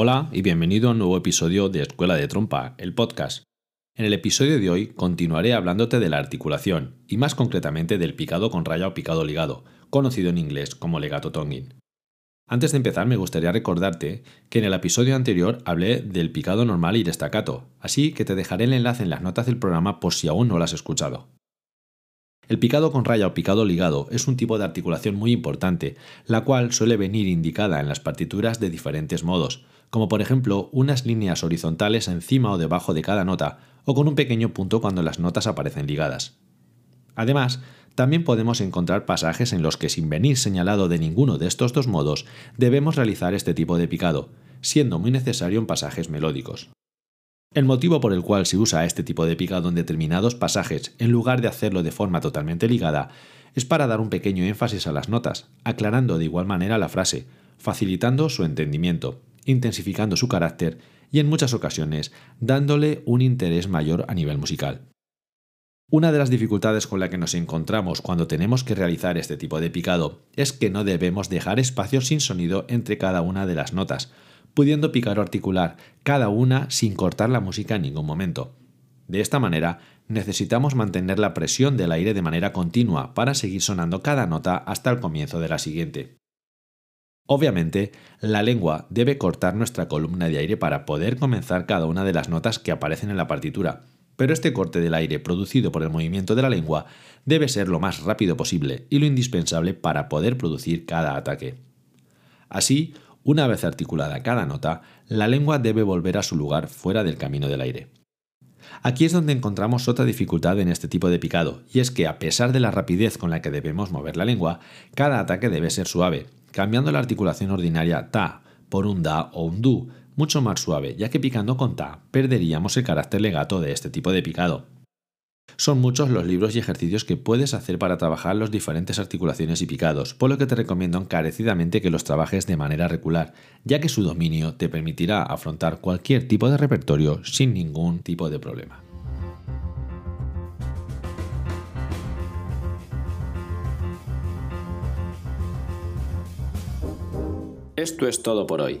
Hola y bienvenido a un nuevo episodio de Escuela de Trompa, el podcast. En el episodio de hoy continuaré hablándote de la articulación, y más concretamente del picado con raya o picado ligado, conocido en inglés como legato tonguing. Antes de empezar me gustaría recordarte que en el episodio anterior hablé del picado normal y destacato, así que te dejaré el enlace en las notas del programa por si aún no lo has escuchado. El picado con raya o picado ligado es un tipo de articulación muy importante, la cual suele venir indicada en las partituras de diferentes modos, como por ejemplo unas líneas horizontales encima o debajo de cada nota, o con un pequeño punto cuando las notas aparecen ligadas. Además, también podemos encontrar pasajes en los que sin venir señalado de ninguno de estos dos modos, debemos realizar este tipo de picado, siendo muy necesario en pasajes melódicos. El motivo por el cual se usa este tipo de picado en determinados pasajes en lugar de hacerlo de forma totalmente ligada es para dar un pequeño énfasis a las notas, aclarando de igual manera la frase, facilitando su entendimiento, intensificando su carácter y en muchas ocasiones dándole un interés mayor a nivel musical. Una de las dificultades con la que nos encontramos cuando tenemos que realizar este tipo de picado es que no debemos dejar espacios sin sonido entre cada una de las notas, pudiendo picar o articular cada una sin cortar la música en ningún momento. De esta manera, necesitamos mantener la presión del aire de manera continua para seguir sonando cada nota hasta el comienzo de la siguiente. Obviamente, la lengua debe cortar nuestra columna de aire para poder comenzar cada una de las notas que aparecen en la partitura, pero este corte del aire producido por el movimiento de la lengua debe ser lo más rápido posible y lo indispensable para poder producir cada ataque. Así, una vez articulada cada nota, la lengua debe volver a su lugar fuera del camino del aire. Aquí es donde encontramos otra dificultad en este tipo de picado, y es que a pesar de la rapidez con la que debemos mover la lengua, cada ataque debe ser suave, cambiando la articulación ordinaria ta por un da o un du, mucho más suave, ya que picando con ta perderíamos el carácter legato de este tipo de picado. Son muchos los libros y ejercicios que puedes hacer para trabajar las diferentes articulaciones y picados, por lo que te recomiendo encarecidamente que los trabajes de manera regular, ya que su dominio te permitirá afrontar cualquier tipo de repertorio sin ningún tipo de problema. Esto es todo por hoy.